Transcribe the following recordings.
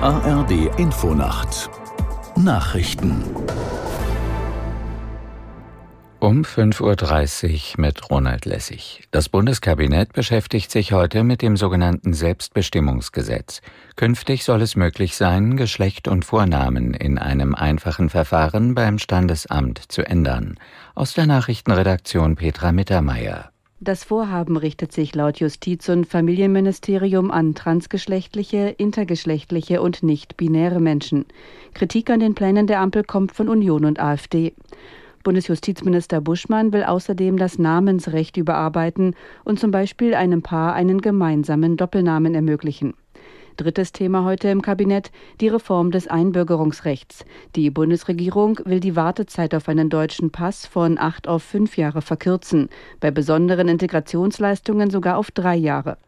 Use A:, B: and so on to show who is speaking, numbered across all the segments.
A: ARD Infonacht Nachrichten
B: um 5.30 Uhr mit Ronald Lessig. Das Bundeskabinett beschäftigt sich heute mit dem sogenannten Selbstbestimmungsgesetz. Künftig soll es möglich sein, Geschlecht und Vornamen in einem einfachen Verfahren beim Standesamt zu ändern. Aus der Nachrichtenredaktion Petra Mittermeier.
C: Das Vorhaben richtet sich laut Justiz- und Familienministerium an transgeschlechtliche, intergeschlechtliche und nicht-binäre Menschen. Kritik an den Plänen der Ampel kommt von Union und AfD. Bundesjustizminister Buschmann will außerdem das Namensrecht überarbeiten und zum Beispiel einem Paar einen gemeinsamen Doppelnamen ermöglichen. Drittes Thema heute im Kabinett, die Reform des Einbürgerungsrechts. Die Bundesregierung will die Wartezeit auf einen deutschen Pass von acht auf fünf Jahre verkürzen, bei besonderen Integrationsleistungen sogar auf drei Jahre.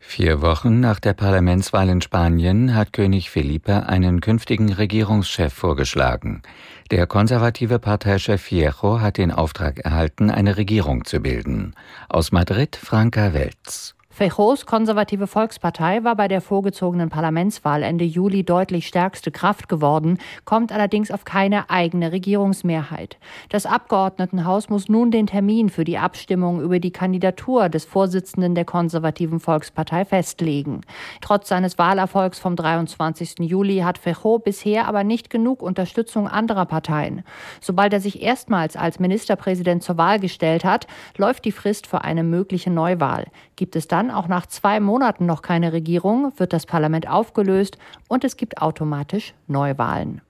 B: Vier Wochen nach der Parlamentswahl in Spanien hat König Felipe einen künftigen Regierungschef vorgeschlagen. Der konservative Parteichef Fierro hat den Auftrag erhalten, eine Regierung zu bilden. Aus Madrid Franka Welz.
D: Fejos konservative Volkspartei war bei der vorgezogenen Parlamentswahl Ende Juli deutlich stärkste Kraft geworden, kommt allerdings auf keine eigene Regierungsmehrheit. Das Abgeordnetenhaus muss nun den Termin für die Abstimmung über die Kandidatur des Vorsitzenden der konservativen Volkspartei festlegen. Trotz seines Wahlerfolgs vom 23. Juli hat Fejó bisher aber nicht genug Unterstützung anderer Parteien. Sobald er sich erstmals als Ministerpräsident zur Wahl gestellt hat, läuft die Frist für eine mögliche Neuwahl. Gibt es dann auch nach zwei Monaten noch keine Regierung, wird das Parlament aufgelöst und es gibt automatisch Neuwahlen.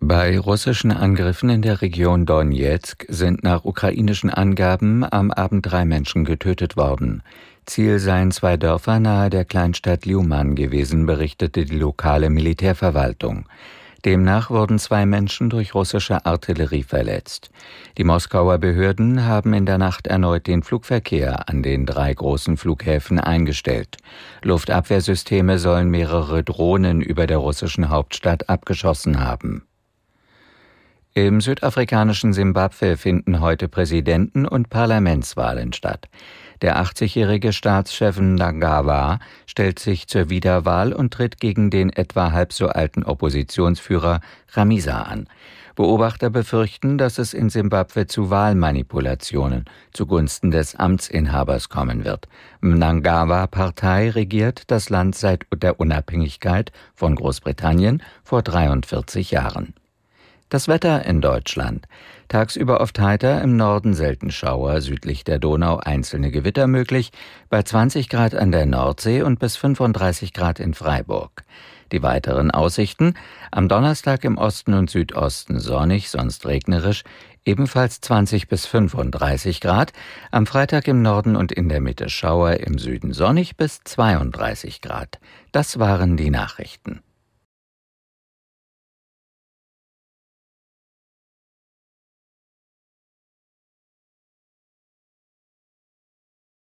B: Bei russischen Angriffen in der Region Donetsk sind nach ukrainischen Angaben am Abend drei Menschen getötet worden. Ziel seien zwei Dörfer nahe der Kleinstadt Liuman gewesen, berichtete die lokale Militärverwaltung. Demnach wurden zwei Menschen durch russische Artillerie verletzt. Die Moskauer Behörden haben in der Nacht erneut den Flugverkehr an den drei großen Flughäfen eingestellt. Luftabwehrsysteme sollen mehrere Drohnen über der russischen Hauptstadt abgeschossen haben. Im südafrikanischen Simbabwe finden heute Präsidenten- und Parlamentswahlen statt. Der 80-jährige Staatschef Ndagawa stellt sich zur Wiederwahl und tritt gegen den etwa halb so alten Oppositionsführer Ramisa an. Beobachter befürchten, dass es in Simbabwe zu Wahlmanipulationen zugunsten des Amtsinhabers kommen wird. Mnangagwa-Partei regiert das Land seit der Unabhängigkeit von Großbritannien vor 43 Jahren. Das Wetter in Deutschland. Tagsüber oft heiter, im Norden selten Schauer, südlich der Donau einzelne Gewitter möglich, bei 20 Grad an der Nordsee und bis 35 Grad in Freiburg. Die weiteren Aussichten am Donnerstag im Osten und Südosten sonnig, sonst regnerisch, ebenfalls 20 bis 35 Grad, am Freitag im Norden und in der Mitte Schauer, im Süden sonnig bis 32 Grad. Das waren die Nachrichten.